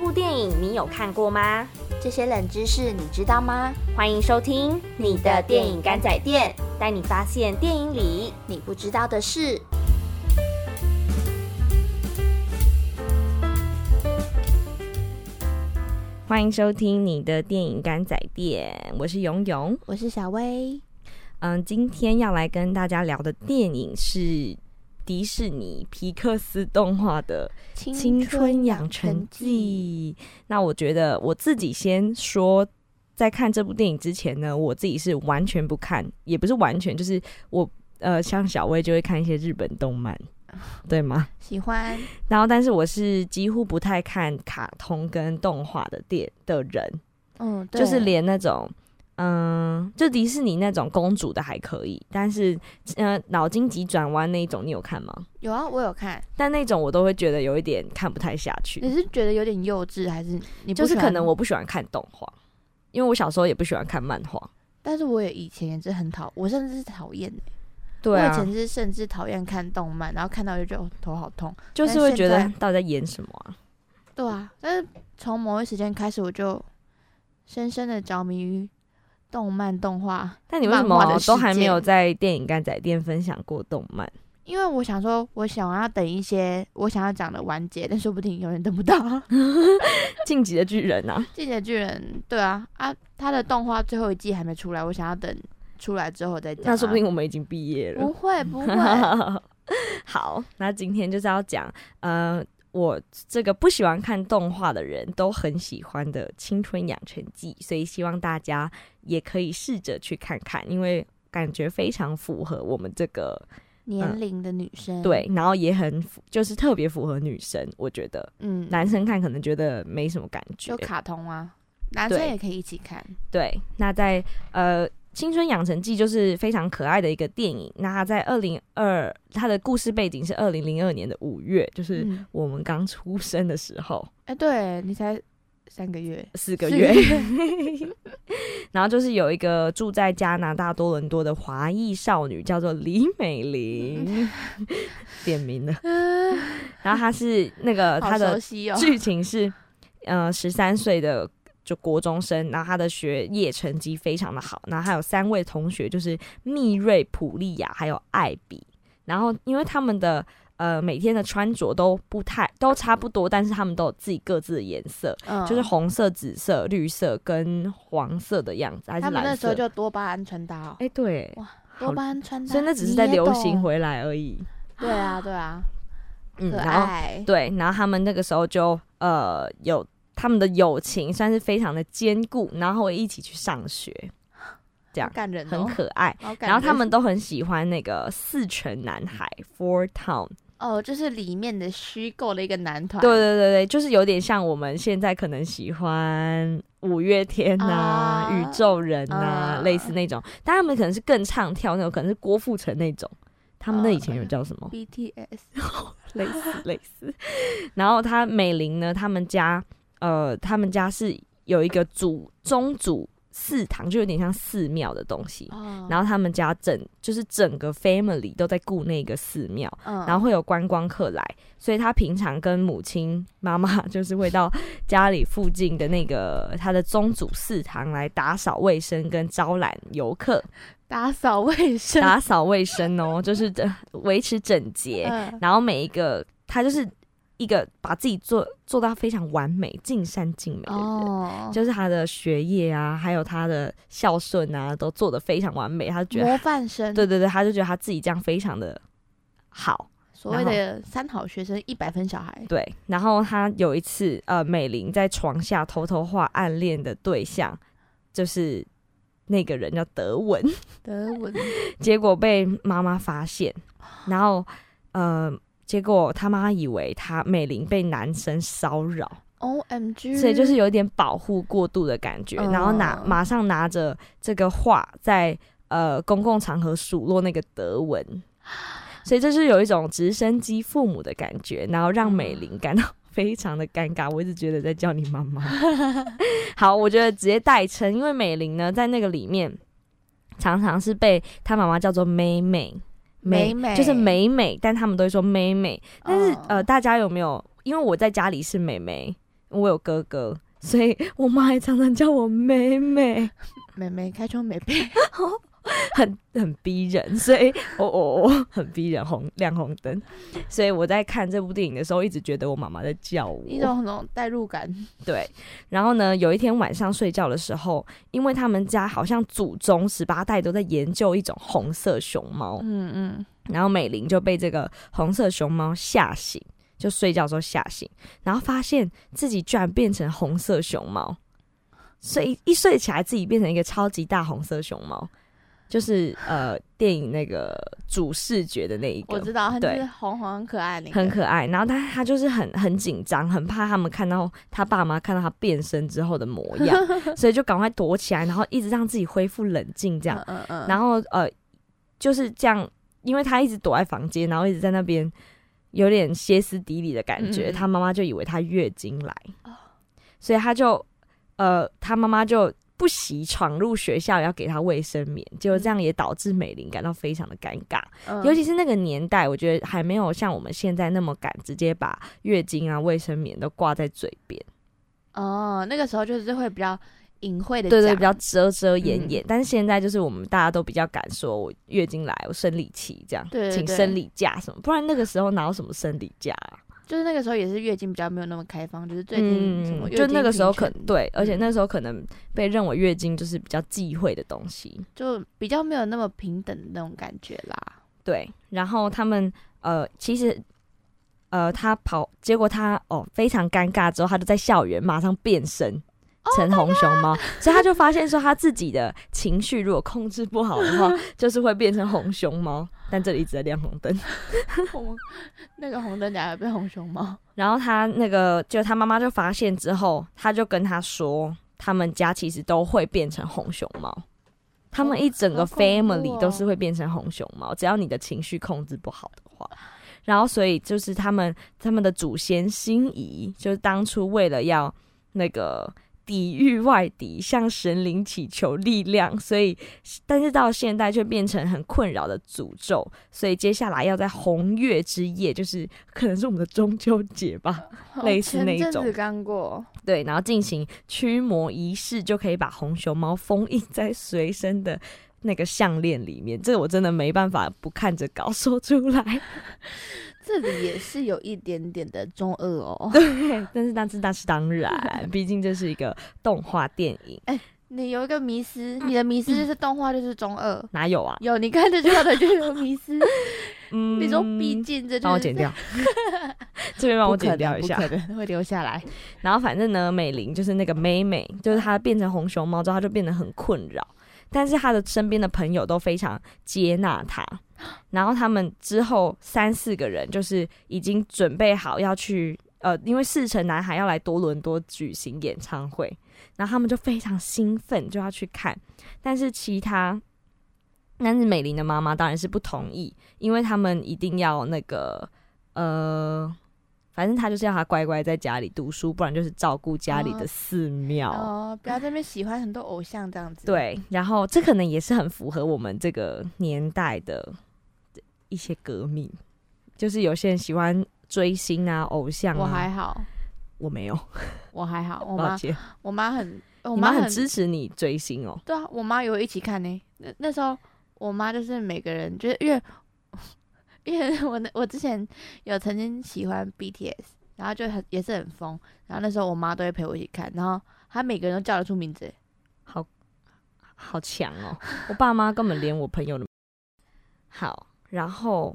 部电影你有看过吗？这些冷知识你知道吗？欢迎收听你的电影干仔店，带你发现电影里你不知道的事。欢迎收听你的电影干仔店，我是勇勇，我是小薇。嗯，今天要来跟大家聊的电影是。迪士尼皮克斯动画的《青春养成记》，那我觉得我自己先说，在看这部电影之前呢，我自己是完全不看，也不是完全，就是我呃，像小薇就会看一些日本动漫，对吗？喜欢。然后，但是我是几乎不太看卡通跟动画的电的人，嗯，就是连那种。嗯，就迪士尼那种公主的还可以，但是呃，脑筋急转弯那一种，你有看吗？有啊，我有看，但那种我都会觉得有一点看不太下去。你是觉得有点幼稚，还是你就是可能我不喜欢看动画，因为我小时候也不喜欢看漫画。但是我也以前也是很讨，我甚至是讨厌对啊，我以前是甚至讨厌看动漫，然后看到就觉得头好痛，就是会觉得到底在演什么啊？对啊，但是从某一时间开始，我就深深的着迷于。动漫动画，但你为什么都还没有在电影干仔店分享过动漫？因为我想说，我想要等一些我想要讲的完结，但说不定永远等不到。晋级的巨人啊，晋级的巨人，对啊啊，他的动画最后一季还没出来，我想要等出来之后再讲。那说不定我们已经毕业了。不会不会。好，那今天就是要讲，呃。我这个不喜欢看动画的人都很喜欢的《青春养成记》，所以希望大家也可以试着去看看，因为感觉非常符合我们这个年龄的女生。对，然后也很就是特别符合女生，我觉得，嗯，男生看可能觉得没什么感觉，就卡通啊，男生也可以一起看。对，那在呃。青春养成记就是非常可爱的一个电影。那它在二零二，它的故事背景是二零零二年的五月，就是我们刚出生的时候。哎，对你才三个月、四个月。然后就是有一个住在加拿大多伦多的华裔少女，叫做李美玲，点名了。然后她是那个她的剧情是，呃，十三岁的。就国中生，然后他的学业成绩非常的好，然后还有三位同学，就是密瑞、普利亚还有艾比。然后因为他们的呃每天的穿着都不太都差不多，但是他们都有自己各自的颜色，就是红色、紫色、绿色跟黄色的样子，还是蓝色。他们那时候就多巴胺穿搭哦。哎，对，哇，多巴胺穿搭，所以那只是在流行回来而已。对啊，对啊，嗯，然后。对，然后他们那个时候就呃有。他们的友情算是非常的坚固，然后会一起去上学，这样感人，很可爱。然后他们都很喜欢那个四城男孩 Four Town，哦，就是里面的虚构的一个男团。对对对对，就是有点像我们现在可能喜欢五月天呐、宇宙人呐，类似那种。但他们可能是更唱跳那种，可能是郭富城那种。他们那以前有叫什么？BTS，类似类似。然后他美玲呢，他们家。呃，他们家是有一个祖宗祖祠堂，就有点像寺庙的东西。然后他们家整就是整个 family 都在顾那个寺庙，然后会有观光客来，所以他平常跟母亲妈妈 就是会到家里附近的那个他的宗祖祠堂来打扫卫生跟招揽游客。打扫卫生，打扫卫生哦，就是维持整洁。然后每一个他就是。一个把自己做做到非常完美、尽善尽美的人，就是他的学业啊，还有他的孝顺啊，都做得非常完美。他觉得模范生，对对对，他就觉得他自己这样非常的好。所谓的三好学生，一百分小孩。对，然后他有一次，呃，美玲在床下偷偷画暗恋的对象，就是那个人叫德文，德文，结果被妈妈发现，然后，呃。结果他妈以为他美玲被男生骚扰，O M G，所以就是有点保护过度的感觉，然后拿马上拿着这个画在呃公共场合数落那个德文，所以这是有一种直升机父母的感觉，然后让美玲感到非常的尴尬。我一直觉得在叫你妈妈，好，我觉得直接代称，因为美玲呢在那个里面常常是被她妈妈叫做妹妹。美美就是美美，但他们都会说美美。但是呃，大家有没有？因为我在家里是美美，我有哥哥，所以我妈也常常叫我美美。美美开窗美妹，很很逼人，所以我我我，很逼人，红亮红灯。所以我在看这部电影的时候，一直觉得我妈妈在叫我，一种那种代入感。对。然后呢，有一天晚上睡觉的时候，因为他们家好像祖宗十八代都在研究一种红色熊猫，嗯嗯，然后美玲就被这个红色熊猫吓醒，就睡觉的时候吓醒，然后发现自己居然变成红色熊猫，所以一睡起来自己变成一个超级大红色熊猫，就是呃电影那个主视觉的那一个，我知道，它就对。是红红很可爱那个，很可爱。然后他他就是很很紧张，很怕他们看到他爸妈看到他变身之后的模样，所以就赶快躲起来，然后一直让自己恢复冷静这样。嗯嗯嗯，然后呃，就是这样，因为他一直躲在房间，然后一直在那边有点歇斯底里的感觉，他妈妈就以为他月经来，哦。所以他就呃，他妈妈就不惜闯入学校要给他卫生棉，结果这样也导致美玲感到非常的尴尬，嗯尤其是那个年代，我觉得还没有像我们现在那么敢直接把月经啊、卫生棉都挂在嘴边。哦，那个时候就是会比较隐晦的，对对，比较遮遮掩嗯掩。但是现在就是我们大家都比较敢说，我月经来，我生理期这样，对对对请生理假什么，不然那个时候哪有什么生理假啊？就是那个时候也是月经比较没有那么开放，就是最近什么嗯就那个时候可对，而且嗯那时候可能被认为月经就是比较忌讳的东西，就比较没有那么平等的那种感觉啦。对。然后他们呃，其实呃，他跑，结果他哦非常尴尬，之后他就在校园马上变身。成红熊猫所以他就发现说，他自己的情绪如果控制不好的话，就是会变成红熊猫。但这里一直在亮红灯。那个红灯甲有变红熊猫，然后他那个就他妈妈就发现之后，他就跟他说，他们家其实都会变成红熊猫，他们一整个 family 哦都是会变成红熊猫，只要你的情绪控制不好的话。然后所以就是他们他们的祖先心仪，就是当初为了要那个。抵御外敌，向神灵祈求力量，所以，但是到现代却变成很困扰的诅咒，所以接下来要在红月之夜，就是可能是我们的中秋节吧，类似那一种刚过，对，然后进行驱魔仪式，就可以把红熊猫封印在随身的那个项链里面。这个我真的没办法不看着稿说出来。这里也是有一点点的中二哦。对，但是但是那是当然，毕竟这是一个动画电影，哎你有一个迷思，你的迷思就是动画就是中二。哪有啊？有，你看这句话的就有迷思。嗯你说毕竟这就是帮我剪掉，这边帮我剪掉一下不。可能会留下来。然后反正呢，美玲就是那个妹妹，就是她变成红熊猫之后，她就变得很困扰。但是他的身边的朋友都非常接纳他，然后他们之后三四个人就是已经准备好要去，呃，因为四成男孩要来多伦多举行演唱会，然后他们就非常兴奋，就要去看。但是其他，但是美玲的妈妈当然是不同意，因为他们一定要那个，呃。反正他就是要他乖乖在家里读书，不然就是照顾家里的哦寺庙。哦，不要在那边喜欢很多偶像这样子。，对，然后这可能也是很符合我们这个年代的一些革命，就是有些人喜欢追星啊、偶像啊。我还好，我没有，我还好。我妈，我妈很，我妈很很支持你追星哦。对啊，我妈有一起看呢。那那时候我妈就是每个人，就是因为因为 我那我之前有曾经喜欢 BTS，然后就很也是很疯，然后那时候我妈都会陪我一起看，然后她每个人都叫得出名字好。好强哦！我爸妈根本连我朋友的好，然后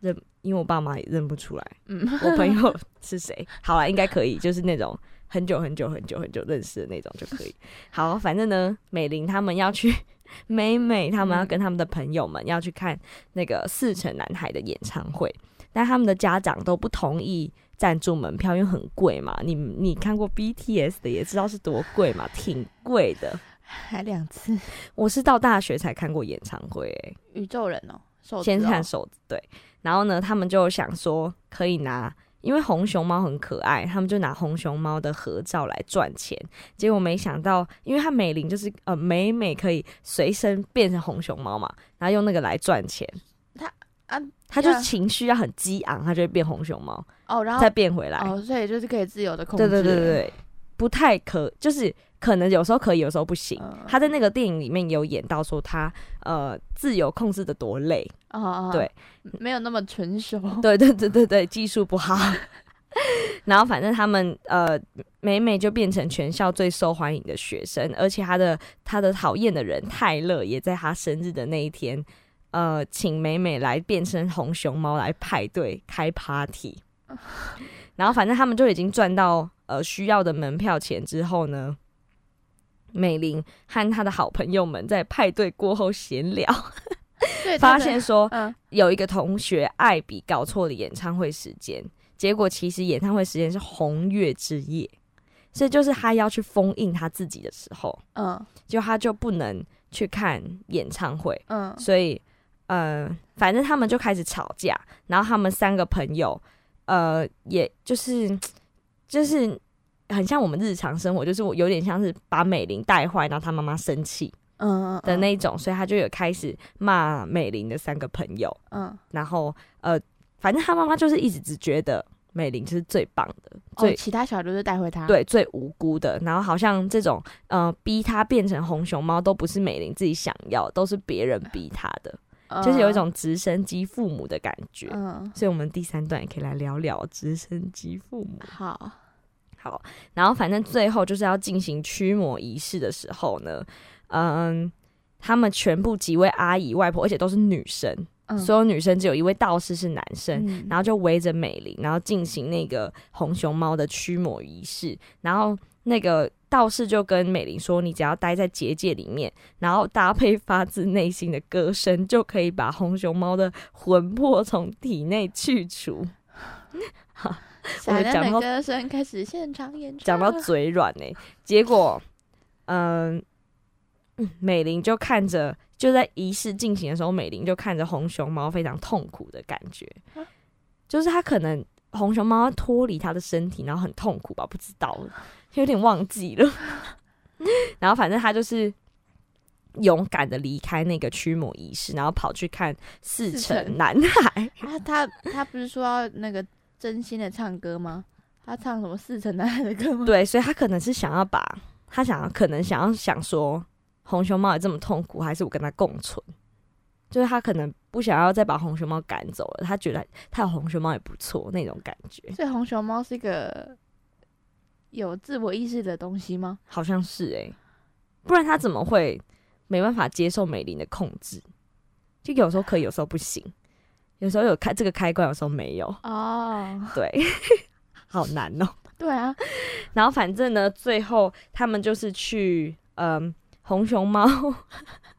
认，因为我爸妈也认不出来嗯，我朋友是谁。好啊，应该可以，就是那种很久很久很久很久认识的那种就可以。好，反正呢，美玲他们要去，美美他们要跟他们的朋友们要去看那个四城男孩的演唱会，但他们的家长都不同意赞助门票，因为很贵嘛。你你看过 BTS 的也知道是多贵嘛，挺贵的。还两次。我是到大学才看过演唱会、欸，宇宙人哦，手先看手子对，然后呢，他们就想说可以拿，因为红熊猫很可爱，他们就拿红熊猫的合照来赚钱。结果没想到，因为它美玲就是呃美美可以随身变成红熊猫嘛，然后用那个来赚钱。啊，它就情绪要很激昂，它就会变红熊猫，哦，然后再变回来。哦，所以就是可以自由的控制。对对对对，对，不太可，就是可能有时候可以，有时候不行。嗯他在那个电影里面有演到说他呃自由控制的多累，哦哦，对，没有那么成熟。对对对对对，技术不好。然后反正他们呃，美美就变成全校最受欢迎的学生，而且他的他的讨厌的人泰勒也在他生日的那一天，呃，请美美来变身红熊猫来派对开 party。然后反正他们就已经赚到呃需要的门票钱之后呢，美玲和她的好朋友们在派对过后闲聊 发现说嗯。有一个同学艾比搞错了演唱会时间，结果其实演唱会时间是红月之夜，所以就是他要去封印他自己的时候，嗯就他就不能去看演唱会，嗯。所以呃，反正他们就开始吵架，然后他们三个朋友，呃，也就是就是很像我们日常生活，就是我有点像是把美玲带坏，然后她妈妈生气嗯的那一种，所以她就有开始骂美玲的三个朋友。嗯然后呃，反正他妈妈就是一直只觉得美玲就是最棒的，哦，最、其他小孩都是带回他。，对最无辜的。然后好像这种呃逼她变成红熊猫都不是美玲自己想要，都是别人逼她的，就是有一种直升机父母的感觉。嗯，所以，我们第三段也可以来聊聊直升机父母。好，好，然后反正最后就是要进行驱魔仪式的时候呢，嗯，他们全部几位阿姨、外婆，而且都是女生，嗯，所有女生只有一位道士是男生，嗯然后就围着美玲，然后进行那个红熊猫的驱魔仪式。然后那个道士就跟美玲说：“你只要待在结界里面，然后搭配发自内心的歌声，就可以把红熊猫的魂魄从体内去除。”闪亮的讲到歌声开始现场演唱，讲到嘴软呢、结果，嗯、嗯美玲就看着，就在仪式进行的时候，美玲就看着红熊猫非常痛苦的感觉，啊？就是他可能红熊猫要脱离他的身体，然后很痛苦吧，不知道，有点忘记了。然后反正他就是勇敢的离开那个驱魔仪式，然后跑去看四四城城男孩。啊，他他不是说要那个真心的唱歌吗？他唱什么四城男孩的歌吗？对，所以他可能是想要把他想要，可能想要想说，红熊猫也这么痛苦，还是我跟他共存？就是他可能不想要再把红熊猫赶走了，他觉得他有红熊猫也不错那种感觉，所以红熊猫是一个有自我意识的东西吗？好像是诶、不然他怎么会没办法接受美玲的控制？就有时候可以，有时候不行，有时候有开这个开关，有时候没有，哦，对，好难哦、对啊，然后反正呢，最后他们就是去嗯红熊猫，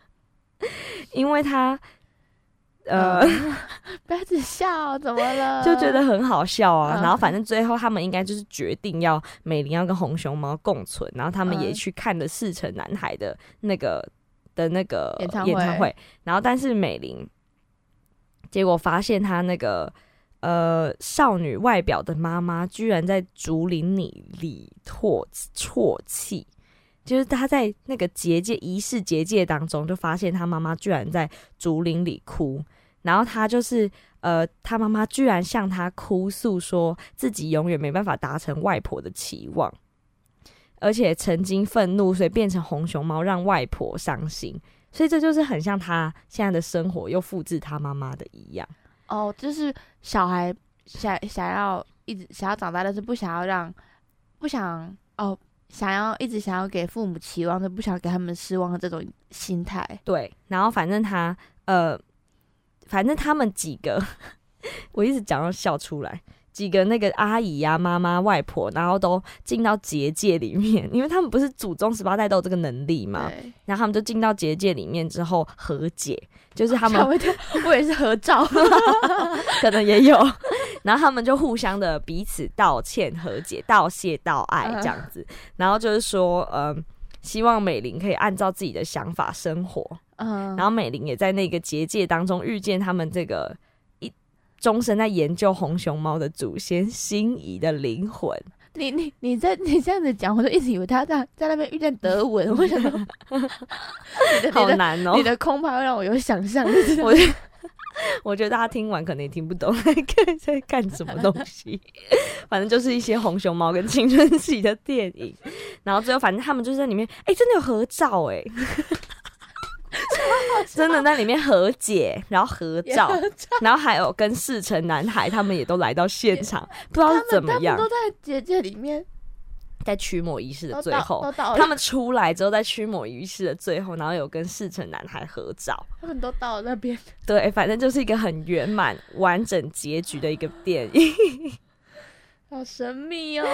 因为他呃、嗯 不要只笑，怎么了？就觉得很好笑啊。嗯然后反正最后他们应该就是决定要美玲要跟红熊猫共存，然后他们也嗯去看了四城男孩的那个的那个演唱演唱会会，然后但是美玲结果发现她那个。呃，少女外表的妈妈居然在竹林里里唾啜泣，就是她在那个结界仪式结界当中，就发现她妈妈居然在竹林里哭，然后他就是呃，他妈妈居然向他哭诉说自己永远没办法达成外婆的期望，而且曾经愤怒，所以变成红熊猫让外婆伤心，所以这就是很像他现在的生活又复制他妈妈的一样。哦，就是小孩想想要一直想要长大，但是不想要让不想哦，想要一直想要给父母期望，但不想给他们失望的这种心态。对，然后反正他呃，反正他们几个，我一直讲到笑出来。几个那个阿姨呀、妈妈、外婆，然后都进到结界里面，因为他们不是祖宗十八代都有这个能力嘛，然后他们就进到结界里面之后和解，就是他们我也是合照。可能也有，然后他们就互相的彼此道歉、和解、道谢、道爱这样子，然后就是说，嗯、希望美玲可以按照自己的想法生活，嗯，然后美玲也在那个结界当中遇见他们这个一终身在研究红熊猫的祖先心仪的灵魂。你你你在你这样子讲，我就一直以为他在在那边遇见德文，我想说，好难哦、你的空拍会让我有想象，我我觉得大家听完可能也听不懂 在在干什么东西，反正就是一些红熊猫跟青春期的电影，然后最后反正他们就在里面，哎，真的有合照哎，真的在里面和解，然后合照，然后还有跟世成男孩他们也都来到现场，不知道是怎么样，都在结界里面。在驱魔仪式的最后，他们出来之后，在驱魔仪式的最后，然后有跟世成男孩合照。他们都到了那边，对，反正就是一个很圆满、完整结局的一个电影。好神秘哦，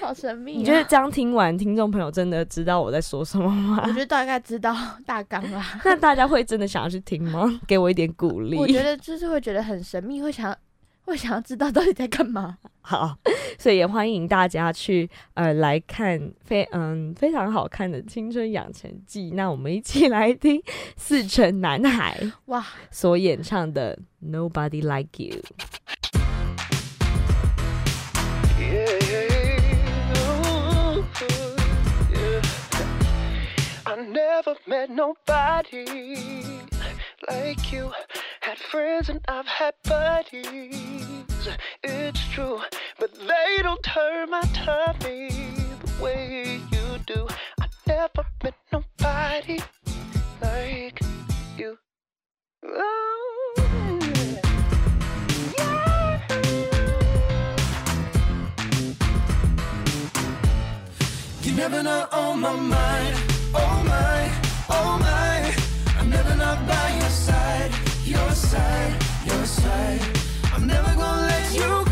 好神秘！你觉得这样听完，听众朋友真的知道我在说什么吗？我觉得大概知道大纲啦。那大家会真的想要去听吗？给我一点鼓励。我觉得就是会觉得很神秘，会想。会想要知道到底在干嘛？好，所以也欢迎大家去呃来看非嗯非常好看的《青春养成记》。那我们一起来听四成男孩哇所演唱的《Nobody Like You》。Had friends and I've had buddies, it's true, but they don't turn my tummy the way you do. I never met nobody like you. You never know on my mind, side, your side. I'm never gonna let you cry,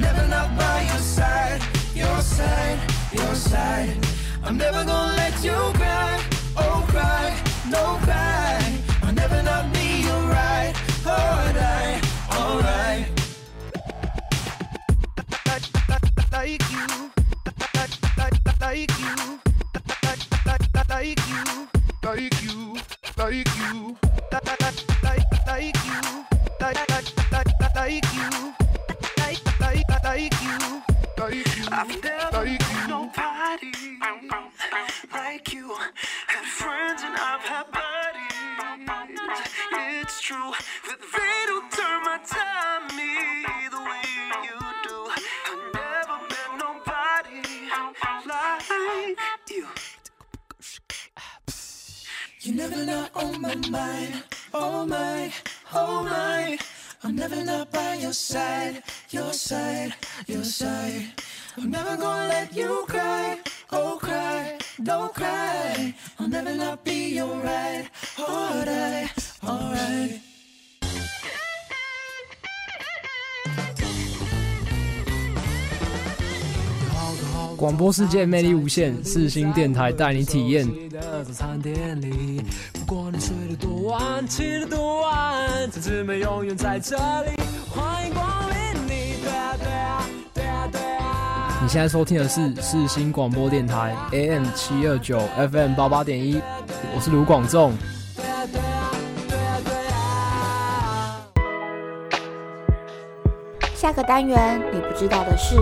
never not by your side, your side, your side. I'm never gonna let you cry, oh cry, no cry. I'll never not be alright, alright, alright. Like, like, like you, like, you, like, you, like you, like you, like, you, like, like, like you like, you, like you, I've never like you. nobody like you. Had friends and I've had buddies. It's true that they don't turn my time me the way you do. I've never met nobody like you. You never not on oh my mind, oh my, oh my. I'm never not by your side, your side, your side. I'm never gonna let you cry, oh cry, don't cry. I'll never not be your right, alright, alright. 广播世界魅力无限，四星电台带你体验。你现在收听的是四星广播电台 AM 七二九 FM 八八点一，我是卢广仲。下个单元你不知道的事。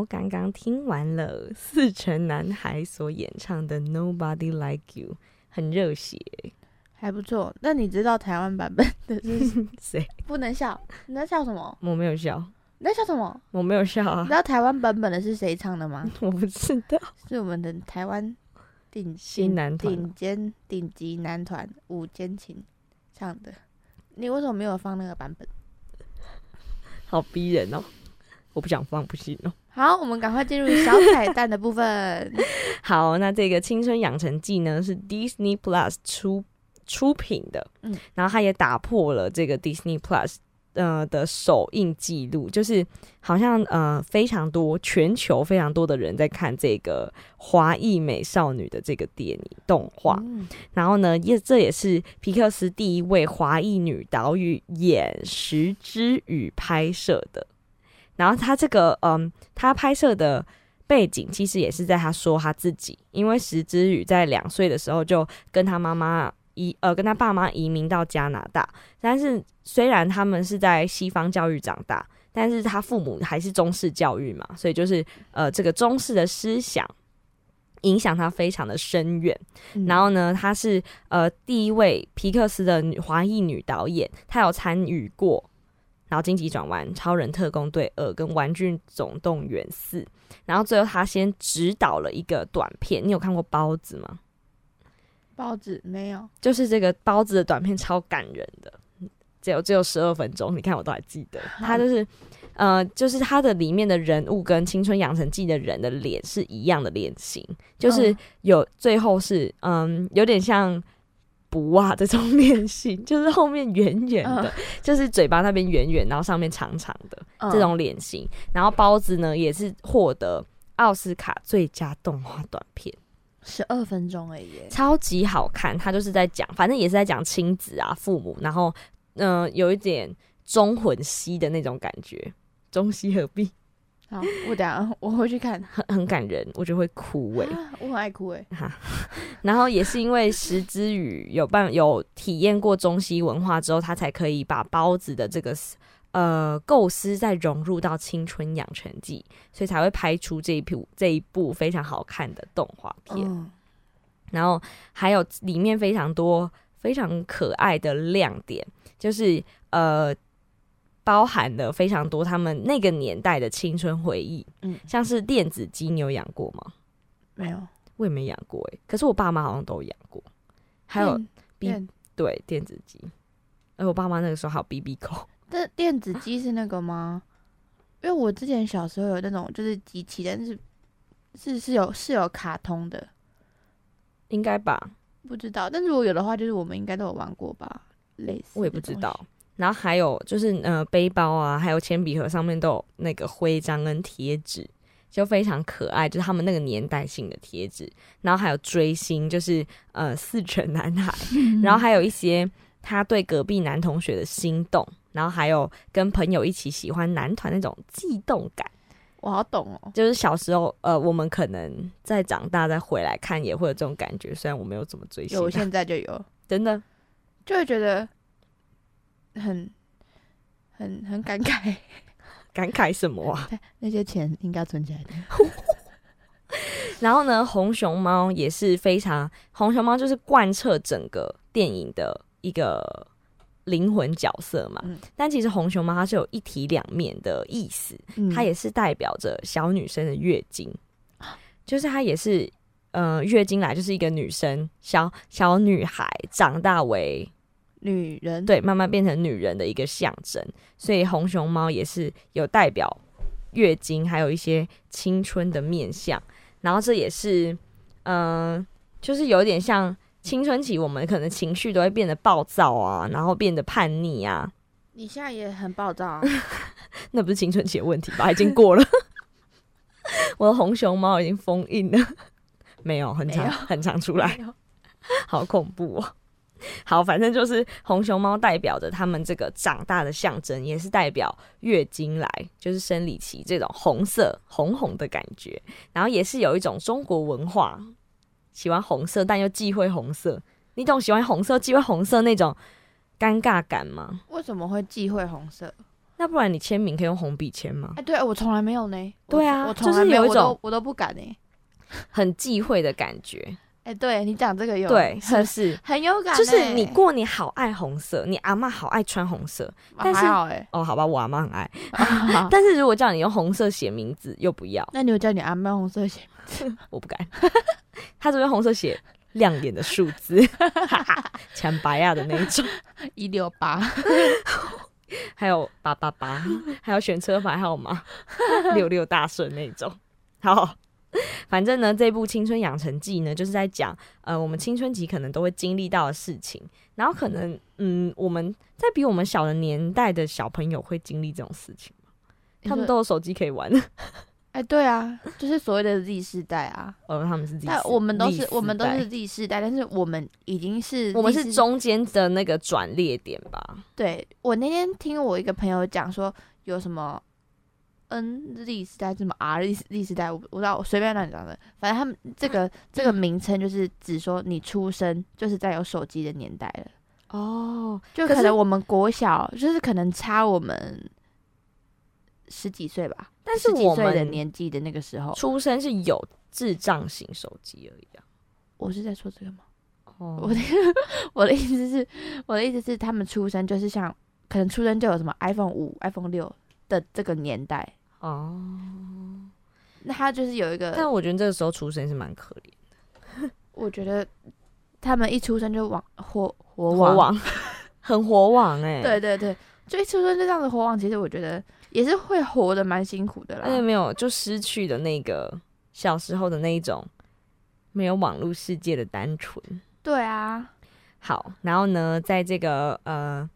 好，刚刚听完了四成男孩所演唱的《Nobody Like You》，很热血，还不错。那你知道台湾版本的是 谁？不能笑，你在笑什么？我没有笑。你在笑什么？我没有笑啊。你知道台湾版本的是谁唱的吗？我不知道，是我们的台湾顶新男团、顶尖顶级男团五间琴唱的。你为什么没有放那个版本？好逼人哦！我不想放，不行哦。好，我们赶快进入小彩蛋的部分。好，那这个《青春养成记》呢是 Disney Plus 出出品的，嗯然后它也打破了这个 Disney Plus 呃的首映记录，就是好像呃非常多全球非常多的人在看这个华裔美少女的这个电影动画，嗯然后呢，也这也是皮克斯第一位华裔女导演演石之宇拍摄的。然后他这个嗯，他拍摄的背景其实也是在他说他自己，因为石之宇在两岁的时候就跟他妈妈移呃跟他爸妈移民到加拿大，但是虽然他们是在西方教育长大，但是他父母还是中式教育嘛，所以就是呃这个中式的思想影响他非常的深远。嗯然后呢，她是呃第一位皮克斯的女华裔女导演，她有参与过《脑筋急转弯》《超人特工队二》跟《玩具总动员四》，然后最后他先指导了一个短片。你有看过包子吗？包子没有，就是这个包子的短片超感人的，只有只有十二分钟，你看我都还记得。它就是呃，就是它的里面的人物跟《青春养成记》的人的脸是一样的脸型，就是嗯有最后是嗯，有点像。不啊，这种脸型 就是后面圆圆的，嗯就是嘴巴那边圆圆，然后上面长长的、嗯这种脸型。然后包子呢，也是获得奥斯卡最佳动画短片。十二分钟而已，超级好看。他就是在讲，反正也是在讲亲子啊、父母，然后嗯、呃有一点中混西的那种感觉，中西合璧，好，我等下我回去看，很 很感人，我就会哭欸、啊我很爱哭哎，然后也是因为石之宇有办有体验过中西文化之后，他才可以把包子的这个呃构思再融入到《青春养成记》，所以才会拍出这一部这一部非常好看的动画片。嗯然后还有里面非常多非常可爱的亮点，就是呃包含了非常多他们那个年代的青春回忆，嗯，像是电子鸡，你有养过吗？没有，我也没养过诶、可是我爸妈好像都养过。还有电比电对电子鸡，而我爸妈那个时候还有 BB 扣，这电子鸡是那个吗？因为我之前小时候有那种就是机器，但是是是有是有卡通的，应该吧？不知道。但如果有的话，就是我们应该都有玩过吧，类似。我也不知道。。然后还有就是呃背包啊，还有铅笔盒上面都有那个徽章跟贴纸，就非常可爱，就是他们那个年代性的贴纸。然后还有追星，就是呃四成男孩，然后还有一些他对隔壁男同学的心动，然后还有跟朋友一起喜欢男团那种悸动感。我好懂哦。就是小时候，呃，我们可能再长大再回来看，也会有这种感觉。虽然我没有怎么追星啊、有，我现在就有，真的就会觉得很很很感慨。感慨什么啊？那些钱应该存起来的。然后呢，红熊猫也是非常，红熊猫就是贯彻整个电影的一个灵魂角色嘛。嗯但其实红熊猫它是有一体两面的意思，嗯它也是代表着小女生的月经，就是它也是呃月经来就是一个女生小小女孩长大为女人，对慢慢变成女人的一个象征，所以红熊猫也是有代表月经，还有一些青春的面相。然后这也是，嗯、就是有点像青春期，我们可能情绪都会变得暴躁啊，然后变得叛逆啊。你现在也很暴躁啊。那不是青春期的问题吧？已经过了，我的红熊猫已经封印了，没有很长很长出来。好恐怖哦！好，反正就是红熊猫代表着他们这个长大的象征，也是代表月经来，就是生理期这种红色红红的感觉。然后也是有一种中国文化，喜欢红色但又忌讳红色。你懂喜欢红色忌讳红色那种尴尬感吗？为什么会忌讳红色？那不然你签名可以用红笔签吗哎、？对我从来没有呢。对啊我从来没我就是有一种都我都不敢呢。很忌讳的感觉，哎、对你讲这个有对，是是是。很有感欸，就是你过年好爱红色，你阿妈好爱穿红色啊但是哦，好吧，我阿妈很爱。好但是如果叫你用红色写名字，又不要，那你有叫你阿妈红色写？我不敢。他只会用红色写亮眼的数字，抢白亚的那一种，一六八，还有八八八，还有选车牌号码六六大顺那种。好，反正呢，这部《青春养成记》呢，就是在讲呃，我们青春期可能都会经历到的事情，然后可能嗯，我们在比我们小的年代的小朋友会经历这种事情吗？他们都有手机可以玩。哎，对啊，就是所谓的 Z 世代啊。呃，他们是 Z，但我们都是我们都是 Z 世代，但是我们已经是我们是中间的那个转捩点吧？对，我那天听我一个朋友讲说，有什么 N Z 世代，什么 R Z 世代，我我知道，我随便乱讲的，反正他们这个 这个名称就是指说你出生就是在有手机的年代了。哦，就可能我们国小就是可能差我们。十几岁吧，但是我们的年纪的那个时候出生是有智障型手机而已啊。我是在说这个吗？哦，我的我的意思是，我的意思是，他们出生就是像可能出生就有什么 iPhone 五、iPhone 六的这个年代哦。那他就是有一个，但我觉得这个时候出生是蛮可怜的。我觉得他们一出生就往活活网，很活网哎。对对对，就一出生就这样子活网，其实我觉得。也是会活的蛮辛苦的啦，而且没有就失去的那个小时候的那一种没有网络世界的单纯。对啊，好，然后呢，在这个呃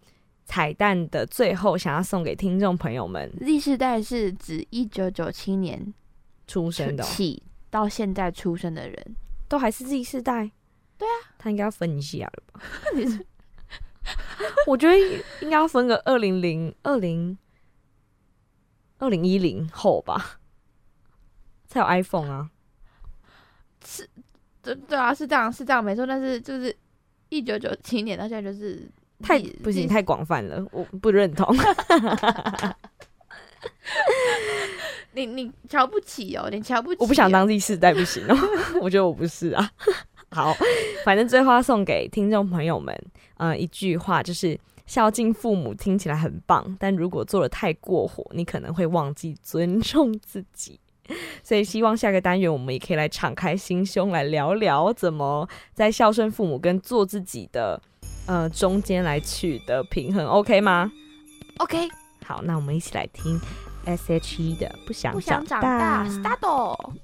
彩蛋的最后，想要送给听众朋友们，Z 世代是指一九九七年出生的起到现在出生的人，都还是 Z 世代。对啊，他应该要分一下了吧？我觉得应该要分个二零零二零。二零一零后吧，才有 iPhone 啊，是，对对啊，是这样，是这样，没错。但是就是一九九七年到现在，就是太不行，太广泛了，我不认同。你你瞧不起哦，你瞧不起，我不想当第四代，不行哦，我觉得我不是啊。好，反正最后送给听众朋友们，呃，一句话就是。孝敬父母听起来很棒，但如果做的太过火，你可能会忘记尊重自己。所以希望下个单元我们也可以来敞开心胸来聊聊，怎么在孝顺父母跟做自己的呃中间来取得平衡，OK 吗？OK，好，那我们一起来听 S.H.E 的不想长大，Start。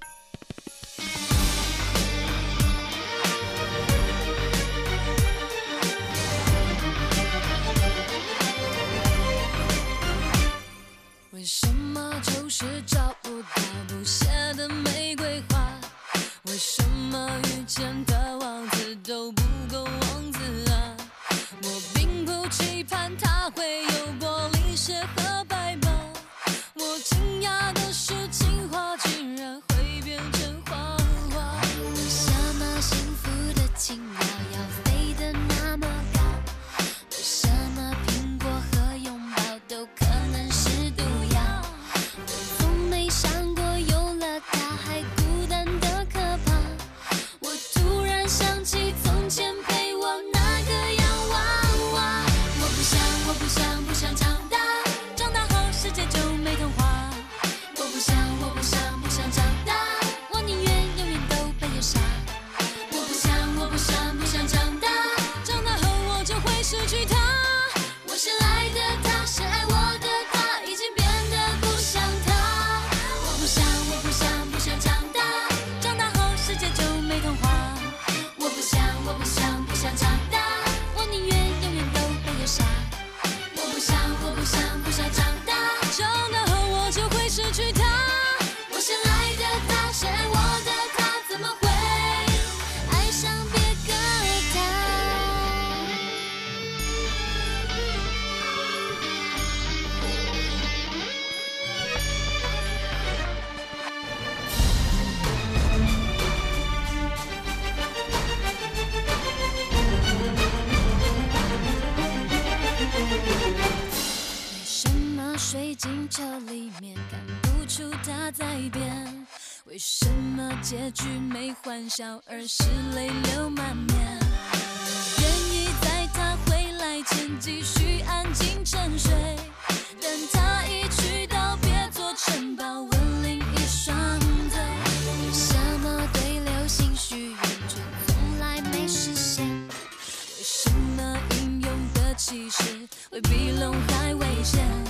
为什么就是找不到句没欢笑而是泪流满面，愿意在他回来前继续安静沉睡，等他一去到别座城堡，吻另一双腿。为什么对流星许愿却从来没实现？为什么英勇的骑士会比龙还危险？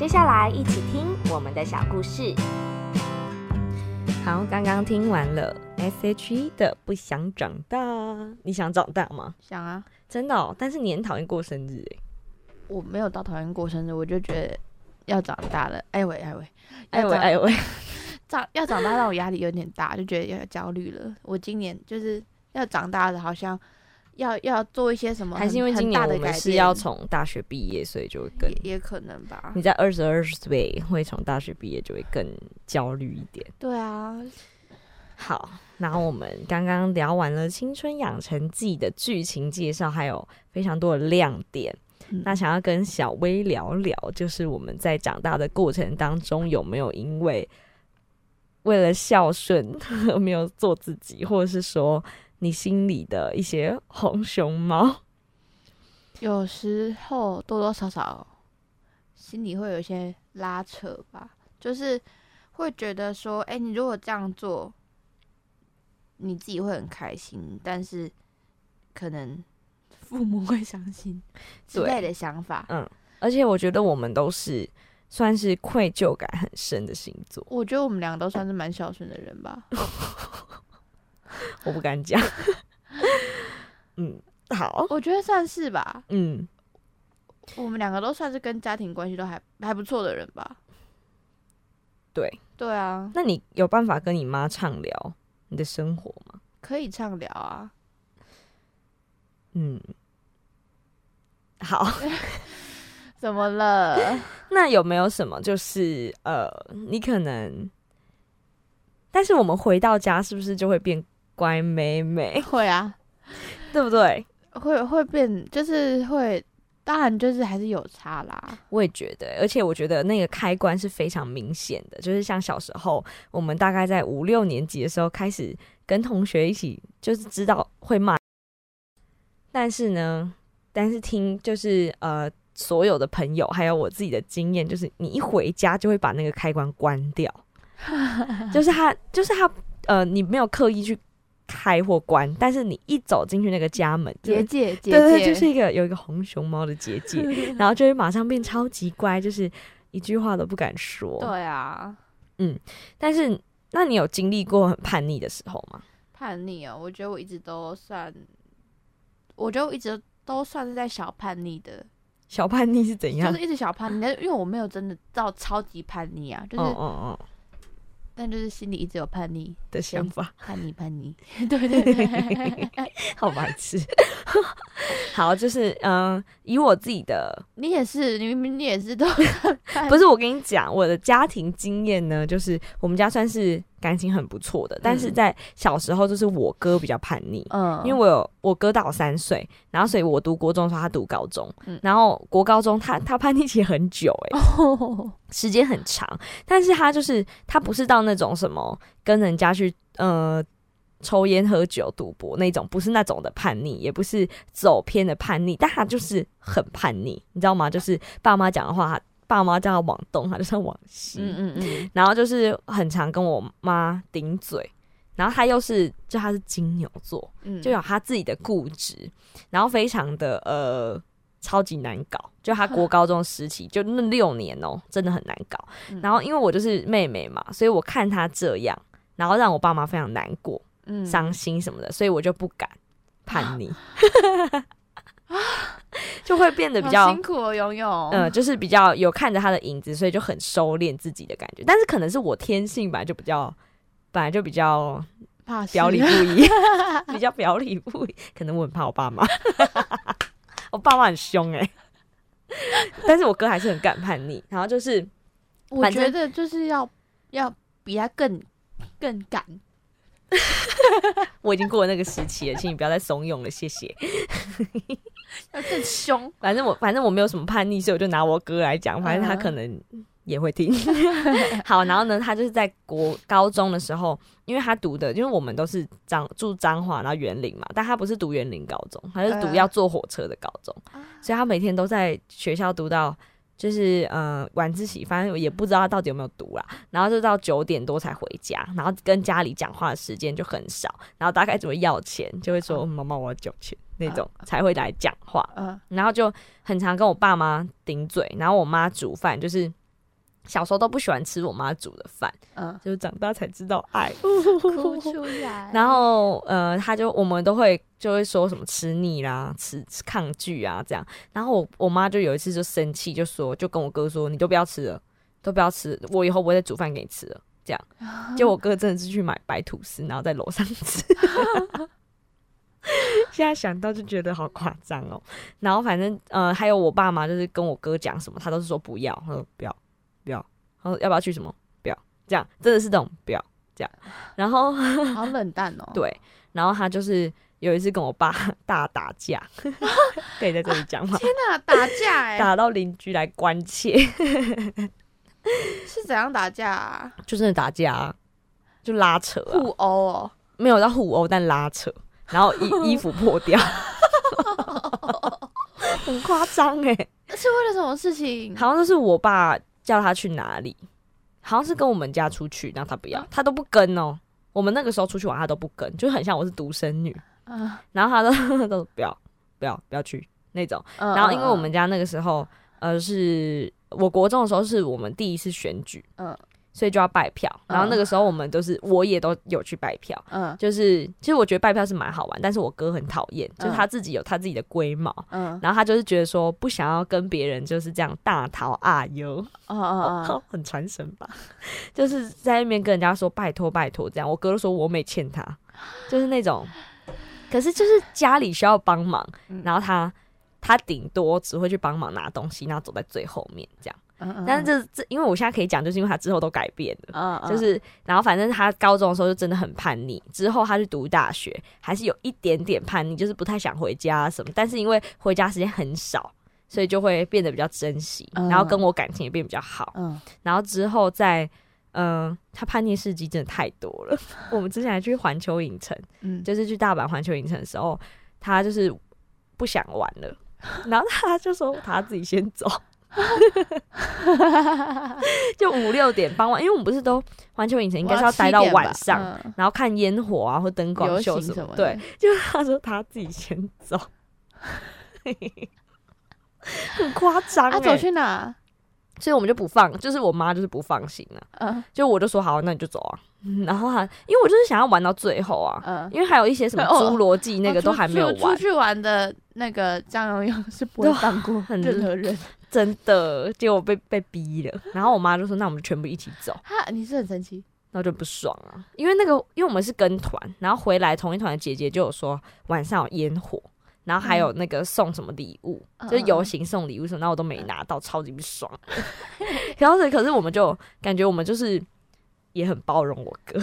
接下来一起听我们的小故事。好，刚刚听完了 S.H.E 的《不想长大》，你想长大吗？想啊，真的、哦，但是你很讨厌过生日哎。我没有到讨厌过生日，我就觉得要长大了。哎喂哎喂，哎喂哎喂，长要长大让我压力有点大，就觉得有点焦虑了。我今年就是要长大了，好像要要做一些什么，还是因为今年我们是要从大学毕业，所以就会更也也可能吧你。在二十二岁会从大学毕业就会更焦虑一点。对啊，好，然后我们刚刚聊完了《青春养成记》的剧情介绍，还有非常多的亮点。嗯那想要跟小薇聊聊，就是我们在长大的过程当中，有没有因为为了孝顺而 没有做自己，或者是说你心里的一些红熊猫？有时候多多少少心里会有一些拉扯吧，就是会觉得说，哎、你如果这样做，你自己会很开心，但是可能父母会伤心之类的想法。嗯，而且我觉得我们都是算是愧疚感很深的星座，我觉得我们两个都算是蛮孝顺的人吧。我不敢讲。嗯，好，我觉得算是吧，嗯，我们两个都算是跟家庭关系都还还不错的人吧。对。对啊，那你有办法跟你妈畅聊你的生活吗？可以畅聊啊。嗯，好。怎么了？那有没有什么就是呃，你可能，但是我们回到家是不是就会变乖妹妹，会啊，对不对？会会变，就是会，当然就是还是有差啦。我也觉得，而且我觉得那个开关是非常明显的，就是像小时候，我们大概在五六年级的时候开始跟同学一起，就是知道会骂，但是呢，但是听就是呃。所有的朋友还有我自己的经验，就是你一回家就会把那个开关关掉，就是他，就是他，呃，你没有刻意去开或关，但是你一走进去那个家门，结界，结界，对对，就是一个有一个红熊猫的结界，然后就会马上变超级乖，就是一句话都不敢说。对啊，嗯但是，那你有经历过很叛逆的时候吗？叛逆哦，我觉得我一直都算，我觉得我一直都算是在小叛逆的，小叛逆是怎样？就是一直小叛逆，因为我没有真的到超级叛逆啊，就是，嗯嗯嗯但就是心里一直有叛逆，的想法，叛逆，叛逆，对 对对，好白痴。好，就是嗯，以我自己的，你也是，你明明你也是都不是我跟你讲，我的家庭经验呢，就是我们家算是感情很不错的，但是嗯。在小时候，就是我哥比较叛逆，嗯，因为我有我哥大我三岁，然后所以我读国中的时候他读高中，嗯。然后国高中他他叛逆期很久哎、哦。时间很长，但是他就是他不是到那种什么跟人家去呃抽烟喝酒赌博那种，不是那种的叛逆，也不是走偏的叛逆，但他就是很叛逆，你知道吗？就是爸妈讲的话，他爸妈叫他往东，他就是要往西，嗯嗯嗯，然后就是很常跟我妈顶嘴，然后他又是就他是金牛座，嗯。就有他自己的固执，然后非常的呃超级难搞。就他国高中时期，就那六年哦、真的很难搞。嗯。然后因为我就是妹妹嘛，所以我看他这样，然后让我爸妈非常难过、嗯。伤心什么的，所以我就不敢叛逆，就会变得比好较辛苦哦，游泳，嗯，就是比较有看着他的影子，所以就很收敛自己的感觉。但是可能是我天性本来就比较，本来就比较怕表里不一，比较表里不一。可能我很怕我爸妈，我爸妈很凶哎、但是我哥还是很敢叛逆。然后就是我觉得就是要要比他更更敢，我已经过了那个时期了，请你不要再怂恿了，谢谢。要更凶。反正我反正我没有什么叛逆，所以我就拿我哥来讲，反正他嗯可能也会听。好，然后呢，他就是在国高中的时候，因为他读的，因为我们都是彰住彰化，然后园林嘛，但他不是读园林高中，他是读嗯要坐火车的高中，所以他每天都在学校读到。就是嗯晚自习，反正也不知道他到底有没有读啦，然后就到九点多才回家，然后跟家里讲话的时间就很少，然后大概只会要钱，就会说妈妈我要交钱那种才会来讲话。嗯然后就很常跟我爸妈顶嘴，然后我妈煮饭就是小时候都不喜欢吃我妈煮的饭，嗯，就是长大才知道爱。哭出来。然后呃，他就我们都会就会说什么吃腻啦、吃吃抗拒啊这样。然后我我妈就有一次就生气，就说就跟我哥说，你都不要吃了，都不要吃，我以后不会再煮饭给你吃了。这样，结果我哥真的是去买白吐司，然后在楼上吃。现在想到就觉得好夸张哦。然后反正呃，还有我爸妈就是跟我哥讲什么，他都是说不要，他说不要不要，他说要不要去什么不要，这样真的是这种不要这样。然后好 冷淡哦。，对，然后他就是有一次跟我爸 大打架，可以在这里讲吗？天哪，打架哎、打到邻居来关切，是怎样打架啊？就真的打架、啊，就拉扯啊，互殴哦。没有到互殴，但拉扯，然后衣 衣服破掉，很夸张哎，是为了什么事情？好像就是我爸叫他去哪里，好像是跟我们家出去，然后他不要，他都不跟哦。我们那个时候出去玩，他都不跟，就很像我是独生女，嗯，然后他都 都不要不要不要去那种。嗯然后因为我们家那个时候，呃，是我国中的时候是我们第一次选举，嗯所以就要拜票。然后那个时候我们都是我也都有去拜票，嗯。就是其实我觉得拜票是蛮好玩，但是我哥很讨厌，就是嗯他自己有他自己的龟毛，嗯。然后他就是觉得说不想要跟别人就是这样大逃啊哟，哦哦。哦，很传神吧，就是在那边跟人家说拜托拜托这样，我哥都说我没欠他，就是那种，可是就是家里需要帮忙，嗯。然后他他顶多只会去帮忙拿东西，然后走在最后面这样。但是这这，因为我现在可以讲，就是因为他之后都改变了。嗯嗯就是，然后反正他高中的时候就真的很叛逆，之后他去读大学，还是有一点点叛逆，就是不太想回家什么。但是因为回家时间很少，所以就会变得比较珍惜，嗯然后跟我感情也变比较好。嗯然后之后在，嗯、他叛逆事迹真的太多了。我们之前还去环球影城，嗯，就是去大阪环球影城的时候，他就是不想玩了，然后他就说他自己先走。就五六点傍晚，因为我们不是都环球影城应该是要待到晚上，嗯然后看烟火啊或灯光秀什么。对，就是他说他自己先走，很夸张、欸。啊，走去哪？所以我们就不放，就是我妈就是不放心啊。嗯就我就说好，那你就走啊。然后他，因为我就是想要玩到最后啊，嗯，因为还有一些什么哦侏罗纪那个都还没有出玩出，去玩的那个张永永是不会放过很任何人。真的，结果被被逼了。然后我妈就说，那我们全部一起走，哈，你是很生气？然后就不爽啊，因为那个因为我们是跟团，然后回来同一团的姐姐就有说晚上有烟火。然后还有那个送什么礼物，嗯就是游行送礼物什么，那我都没拿到，超级不爽。然后可是我们就感觉我们就是也很包容我哥，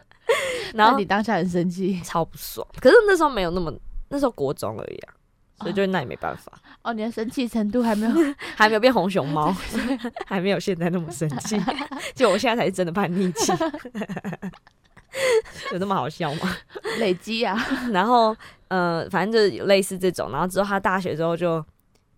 然后你当下很生气 超不爽。可是那时候没有那么，那时候国中而已啊，所以就那也没办法，哦，你的生气程度还没有 还没有变红熊猫，还没有现在那么生气。就我现在才是真的叛逆期，有那么好笑吗？累积啊。然后呃，反正就是有类似这种，然后之后他大学之后就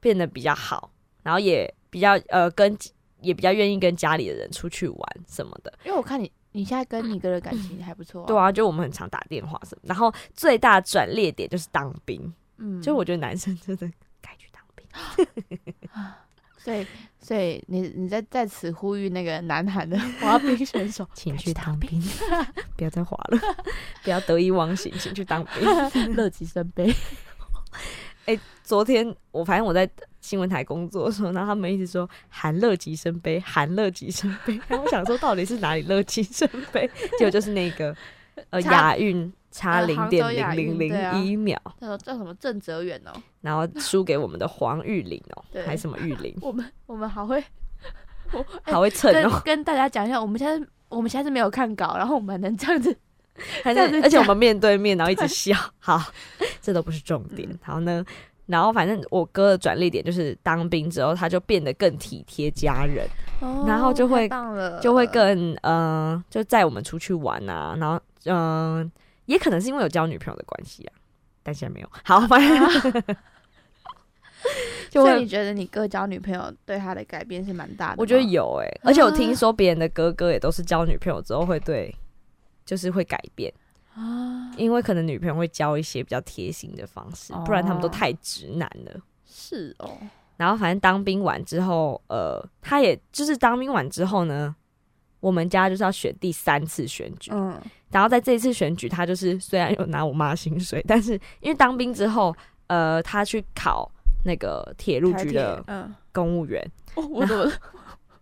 变得比较好，然后也比较呃跟也比较愿意跟家里的人出去玩什么的。因为我看你你现在跟你哥的感情还不错、对，啊，就我们很常打电话什么。然后最大转捩点就是当兵，嗯，就我觉得男生真的该去当兵。所以所以你你在在此呼吁那个南韩的 滑冰选手，请去当兵，不要再滑了，不要得意忘形，请去当兵。乐极生悲。哎昨天我反正我在新闻台工作的时候，然后他们一直说“韩乐极生悲，韩乐极生悲”，然后我想说到底是哪里乐极生悲？结果就是那个 呃差亚运差呃零点零零零一秒，叫什么叫什么郑泽远哦，然后输给我们的黄玉玲哦，对。还是什么玉玲，我们我们好会，我哎好会蹭哦，跟大家讲一下，我们现在我们现在是没有看稿，然后我们还能这样子，还这样子讲是而且我们面对面，然后一直笑，好，这都不是重点。好呢，然后反正我哥的转捩点就是当兵之后，他就变得更体贴家人，然后就会就会更嗯、呃就载我们出去玩啊，然后嗯、呃也可能是因为有交女朋友的关系啊，但现在没有。好，反正 就会所以你觉得你哥交女朋友对他的改变是蛮大的？我觉得有哎、而且我听啊说别人的哥哥也都是交女朋友之后会对，就是会改变，啊，因为可能女朋友会教一些比较贴心的方式，不然他们都哦太直男了。是哦，然后反正当兵完之后，呃，他也就是当兵完之后呢，我们家就是要选第三次选举，嗯，然后在这一次选举，他就是虽然有拿我妈薪水，但是因为当兵之后，呃，他去考那个铁路局的嗯，公务员。哦我怎么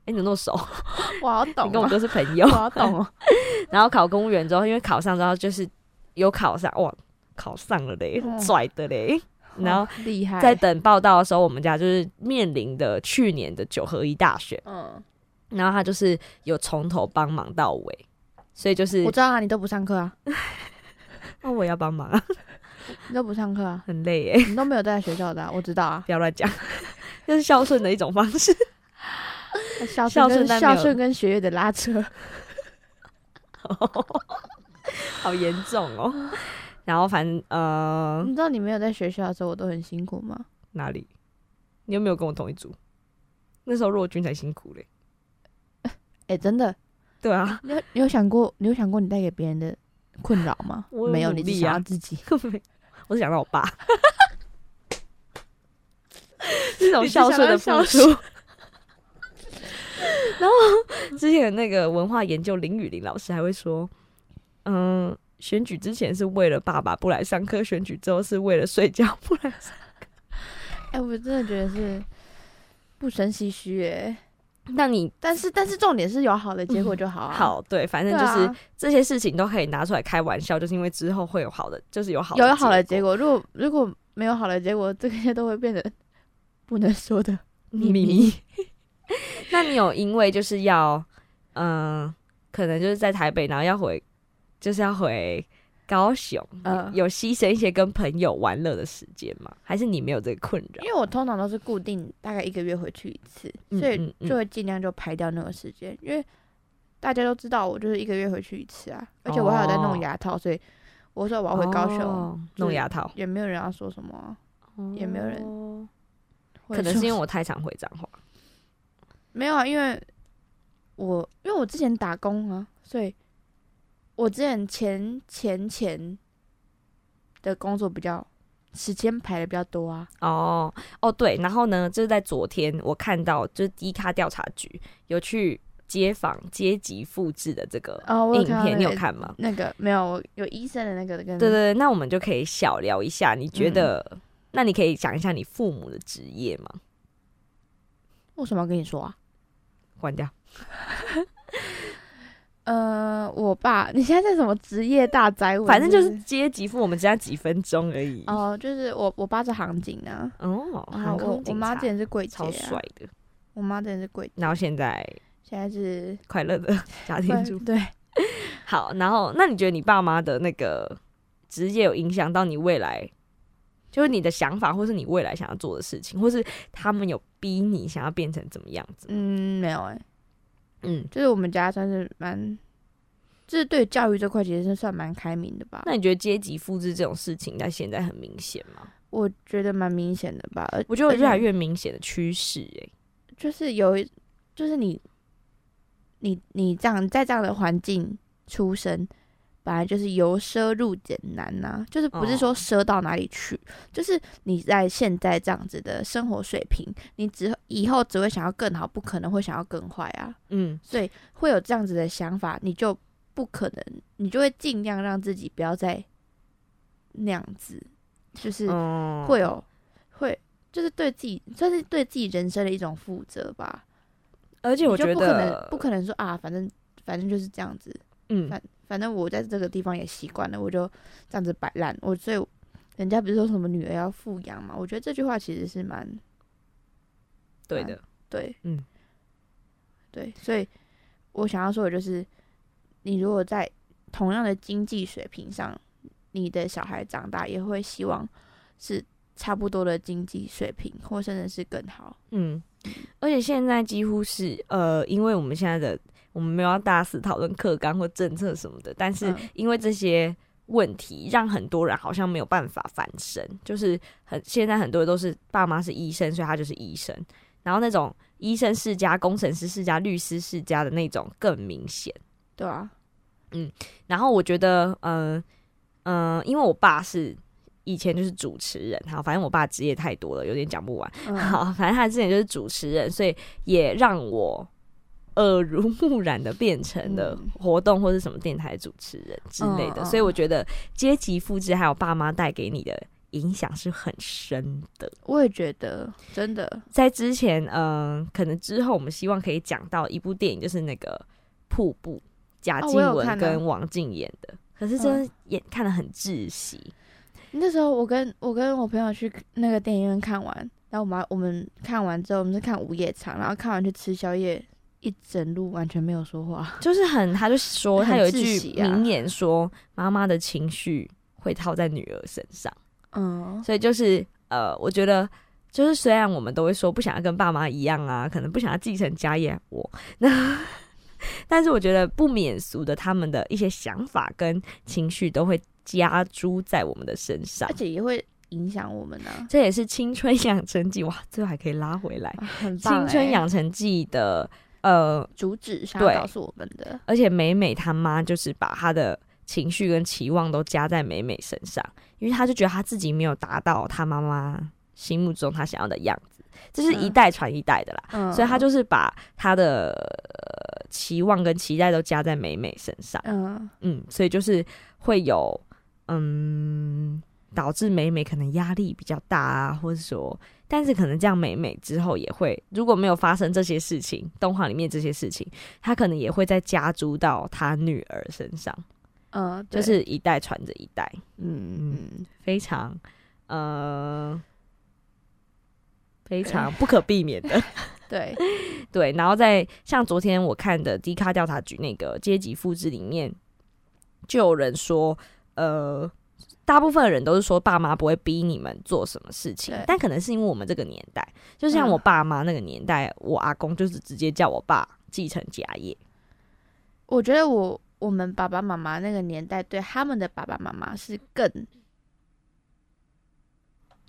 哎、你怎么那么熟？我好懂、你跟我哦，哥是朋友。我。好懂哦，然后考公务员之后，因为考上之后就是有考上，哇，考上了嘞，哦拽的嘞。然后厉害，在等报道的时候，我们家就是面临的去年的九合一大选，嗯，然后他就是有从头帮忙到尾，所以就是我知道啊，你都不上课啊，那，我也要帮忙啊，你都不上课啊，很累耶，你都没有在学校的、啊，我知道啊，不要乱讲，这是孝顺的一种方式。孝孝顺孝顺跟学业的拉扯，好严重哦。然后反正呃你知道你没有在学校的时候，我都很辛苦吗？哪里？你有没有跟我同一组？那时候若君才辛苦嘞。哎、真的，对啊，你有你有想过，你有想过你带给别人的困扰吗？我有没有，你只努力啊想要自己。我是想到我爸，这种孝顺的付出。然后之前那个文化研究林雨林老师还会说，嗯，选举之前是为了爸爸不来上课，选举之后是为了睡觉不来上课 哎、我真的觉得是不生唏嘘哎。那你但是但是重点是有好的结果就好啊。好对，反正就是、啊，这些事情都可以拿出来开玩笑，就是因为之后会有好的，就是有好有好的结果果。如果如果没有好的结果，这些都会变得不能说的秘秘密。那你有因为就是要，嗯、可能就是在台北，然后要回，就是要回高雄，嗯。有牺牲一些跟朋友玩乐的时间吗？还是你没有这个困扰？因？为我通常都是固定大概一个月回去一次，嗯所以就会尽量就排掉那个时间，因为大家都知道我就是一个月回去一次啊，而且我还有在弄哦牙套，所以我说我要回高雄，哦弄牙套，也没有人要说什么啊、也没有人可能是因为我太常回彰化。没有啊，因为我因为我之前打工啊，所以我之前前前前的工作比较时间排的比较多啊。哦哦，对，然后呢，就是在昨天我看到，就是低咖调查局有去街访阶级复制的这个影片，你有看吗？那个没有，我有医生的那个跟对对对，那我们就可以小聊一下，你觉得？那你可以讲一下你父母的职业吗？为什么要跟你说啊？关掉。呃，我爸，你现在在什么职业大灾问？反正就是不阶级父，我们只要几分钟而已。哦，就是我我爸是航警啊，哦，然后我我妈之前是柜姐超啊，帅的，我妈之前是柜姐，然后现在现在是快乐的 家庭主妇。对，好，然后那你觉得你爸妈的那个职业有影响到你未来，就是你的想法，或是你未来想要做的事情，或是他们有逼你想要变成怎么样子？嗯，没有哎、嗯，就是我们家算是蛮，就是对教育这块其实是算蛮开明的吧。那你觉得阶级复制这种事情在现在很明显吗？我觉得蛮明显的吧，我觉得越来越明显的趋势，哎，就是有一，就是你，你你这样在这样的环境出生，本来就是由奢入俭难呐、就是不是说哦奢到哪里去，就是你在现在这样子的生活水平，你只以后只会想要更好，不可能会想要更坏啊，嗯，所以会有这样子的想法，你就不可能，你就会尽量让自己不要再那样子，就是嗯会有会。就是对自己，算是对自己人生的一种负责吧。而且我觉你就不可能不可能说啊，反正反正就是这样子，嗯，反正我在这个地方也习惯了，我就这样子摆烂。我所以人家不是说什么女儿要富养嘛？我觉得这句话其实是蛮对的，对，嗯，对，所以我想要说的就是，你如果在同样的经济水平上，你的小孩长大也会希望是差不多的经济水平，或甚至是更好。嗯，而且现在几乎是呃，因为我们现在的我们没有要大肆讨论课纲或政策什么的，但是嗯因为这些问题，让很多人好像没有办法翻身，就是很现在很多人都是爸妈是医生，所以他就是医生，然后那种医生世家、工程师世家、律师世家的那种更明显。对啊，嗯然后我觉得，嗯、嗯、因为我爸是以前就是主持人，好，反正我爸职业太多了，有点讲不完。嗯，好，反正他之前就是主持人，所以也让我耳濡目染的变成了嗯活动或是什么电台主持人之类的。所以我觉得阶级复制还有爸妈带给你的影响是很深的。我也觉得真的，在之前，嗯、可能之后我们希望可以讲到一部电影，就是那个《瀑布》，贾哦静雯跟王静演的。可是真的演看得很窒息，那时候我跟我跟我朋友去那个电影院看完，然后我们我们看完之后，我们是看午夜场，然后看完去吃宵夜，一整路完全没有说话。就是很，他就说很他有一句名言说，妈妈的情绪会套在女儿身上。嗯，所以就是呃，我觉得就是虽然我们都会说不想要跟爸妈一样啊，可能不想要继承家业，我那，但是我觉得不免俗的，他们的一些想法跟情绪都会加诸在我们的身上而。且也会影响我们呢、啊，这也是青春养成记哇，最后还可以拉回来。青春养成记的呃，主旨想要告诉我们的，而且美美她妈就是把她的情绪跟期望都加在美美身上，因为她就觉得她自己没有达到她妈妈心目中她想要的样子，这是一嗯。代传一代的啦。嗯，所以她就是把她的、呃期望跟期待都加在美美身上，嗯。嗯，所以就是会有嗯，导致美美可能压力比较大啊，或者说，但是可能这样美美之后也会，如果没有发生这些事情，动画里面这些事情，他可能也会再加诸到他女儿身上，嗯，就是一代传着一代，嗯嗯非常呃非常不可避免的。对，对，然后在像昨天我看的低卡调查局那个阶级复制里面，就有人说，呃，大部分的人都是说爸妈不会逼你们做什么事情，但可能是因为我们这个年代，就像嗯。我爸妈那个年代，我阿公就是直接叫我爸继承家业，我觉得我我们爸爸妈妈那个年代对他们的爸爸妈妈是更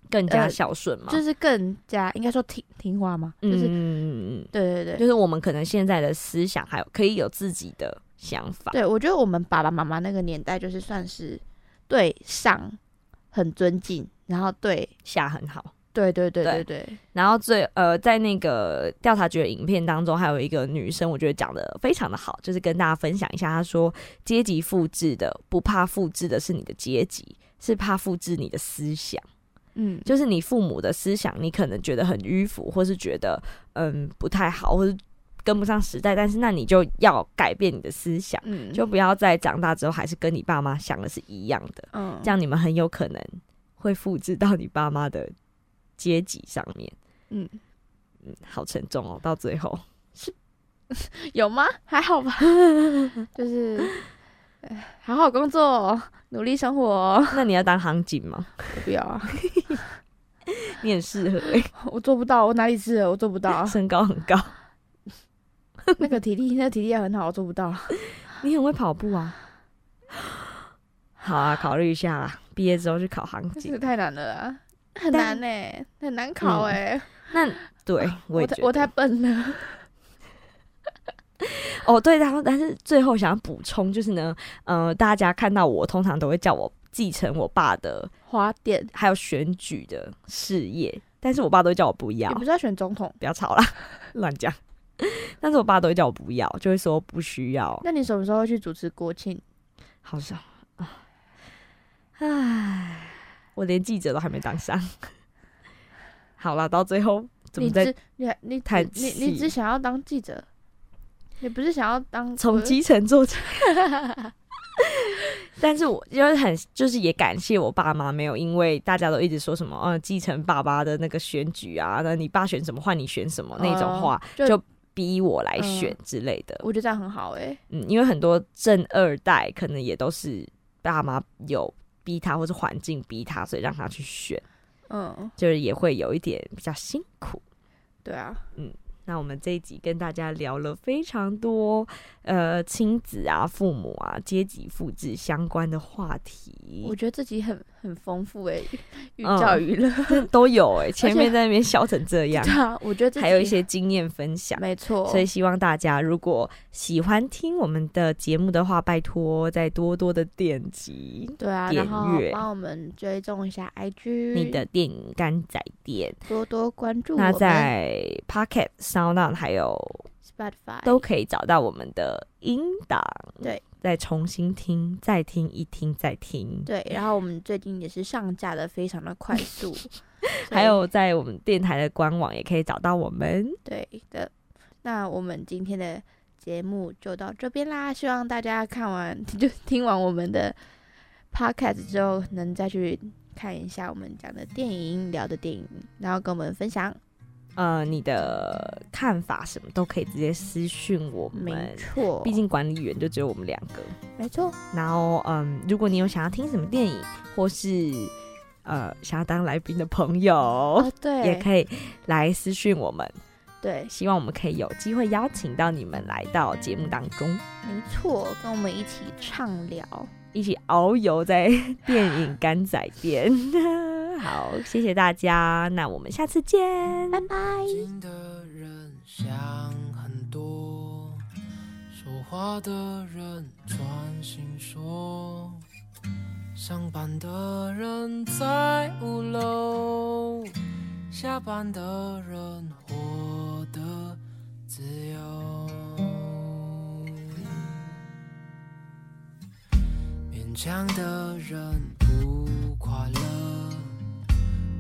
更加呃孝顺嘛，就是更加应该说听听话嘛？就是、嗯嗯嗯嗯。对对对。嗯，就是我们可能现在的思想还有可以有自己的想法，对，我觉得我们爸爸妈妈那个年代就是算是对上很尊敬，然后对下很好。对对对对对对，然后最呃，在那个调查局的影片当中，还有一个女生，我觉得讲的非常的好，就是跟大家分享一下，她说阶级复制的不怕复制的是你的阶级，是怕复制你的思想，嗯，就是你父母的思想，你可能觉得很迂腐，或是觉得嗯不太好，或是跟不上时代，但是那你就要改变你的思想，嗯就不要在长大之后还是跟你爸妈想的是一样的，嗯这样你们很有可能会复制到你爸妈的阶级上面。嗯嗯，好沉重哦，到最后，有吗？还好吧，就是哎好好工作，努力生活。那你要当航警吗？我不要啊，你很适合、欸，我做不到，我哪里适合？我做不到，身高很高，那个体力，那个体力也很好，我做不到。你很会跑步啊。好啊，考虑一下啦，毕业之后去考航警这个。太难了啊，很难呢、很难考嗯哎、那对我我太我太笨了。哦，对，然后但是最后想要补充就是呢，呃，大家看到我通常都会叫我继承我爸的花店，还有选举的事业，但是我爸都会叫我不要你，不是要选总统？不要吵啦，乱讲。但是我爸都会叫我不要，就会说不需要。那你什么时候去主持国庆？好像啊，唉，我连记者都还没当上。好了，到最后怎么在你你还你你你只想要当记者，你不是想要当从基层做起？但是我就是很，就是也感谢我爸妈没有，因为大家都一直说什么，呃，继承爸爸的那个选举啊，那你爸选什么换你选什么那种哦话，就就逼我来选嗯之类的。我觉得这样很好哎、嗯，因为很多正二代可能也都是爸妈有逼他，或是环境逼他，所以让他去选。嗯，就是也会有一点比较辛苦。对啊，嗯那我们这一集跟大家聊了非常多，呃，亲子啊、父母啊、阶级复制相关的话题我，觉得这集很很丰富诶，寓嗯教于乐。都有哎、前面在那边笑成这样对，啊，我觉得这还有一些经验分享。没错，所以希望大家如果喜欢听我们的节目的话，拜托再多多的点击对啊，点然后阅帮我们追踪一下 IG，你的电影干仔店。多多关注我那在 Pocket、SoundOn 还有 Spotify 都可以找到我们的音档，对，再重新听，再听，一听再听。对，然后我们最近也是上架的非常的快速，还有在我们电台的官网也可以找到我们。对的。那我们今天的节目就到这边啦，希望大家看完就听完我们的 podcast 之后，能再去看一下我们讲的电影、聊的电影，然后跟我们分享。呃，你的看法什么都可以直接私讯我们没，错，毕竟管理员就只有我们两个。没错，然后，嗯，如果你有想要听什么电影，或是呃想要当来宾的朋友，哦，对，也可以来私讯我们。对，希望我们可以有机会邀请到你们来到节目当中，没错，跟我们一起畅聊。一起遨游在电影干仔店。好，谢谢大家，那我们下次见，拜拜。的人想很多，说话的人专心说，上班的人在五楼，下班的人活得自由。勉强的人不快乐。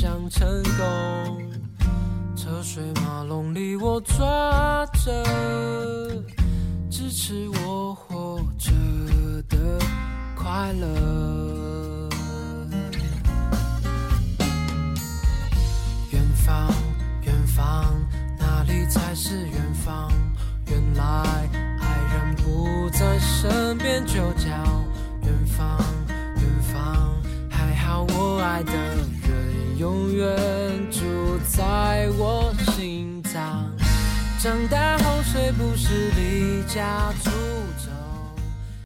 想成功。车水马龙里，我抓着支持我活着的快乐。远方，远方，哪里才是远方？原来爱人不在身边，就叫远方，远方。还好我爱的永远住在我心脏。长大后谁不是离家出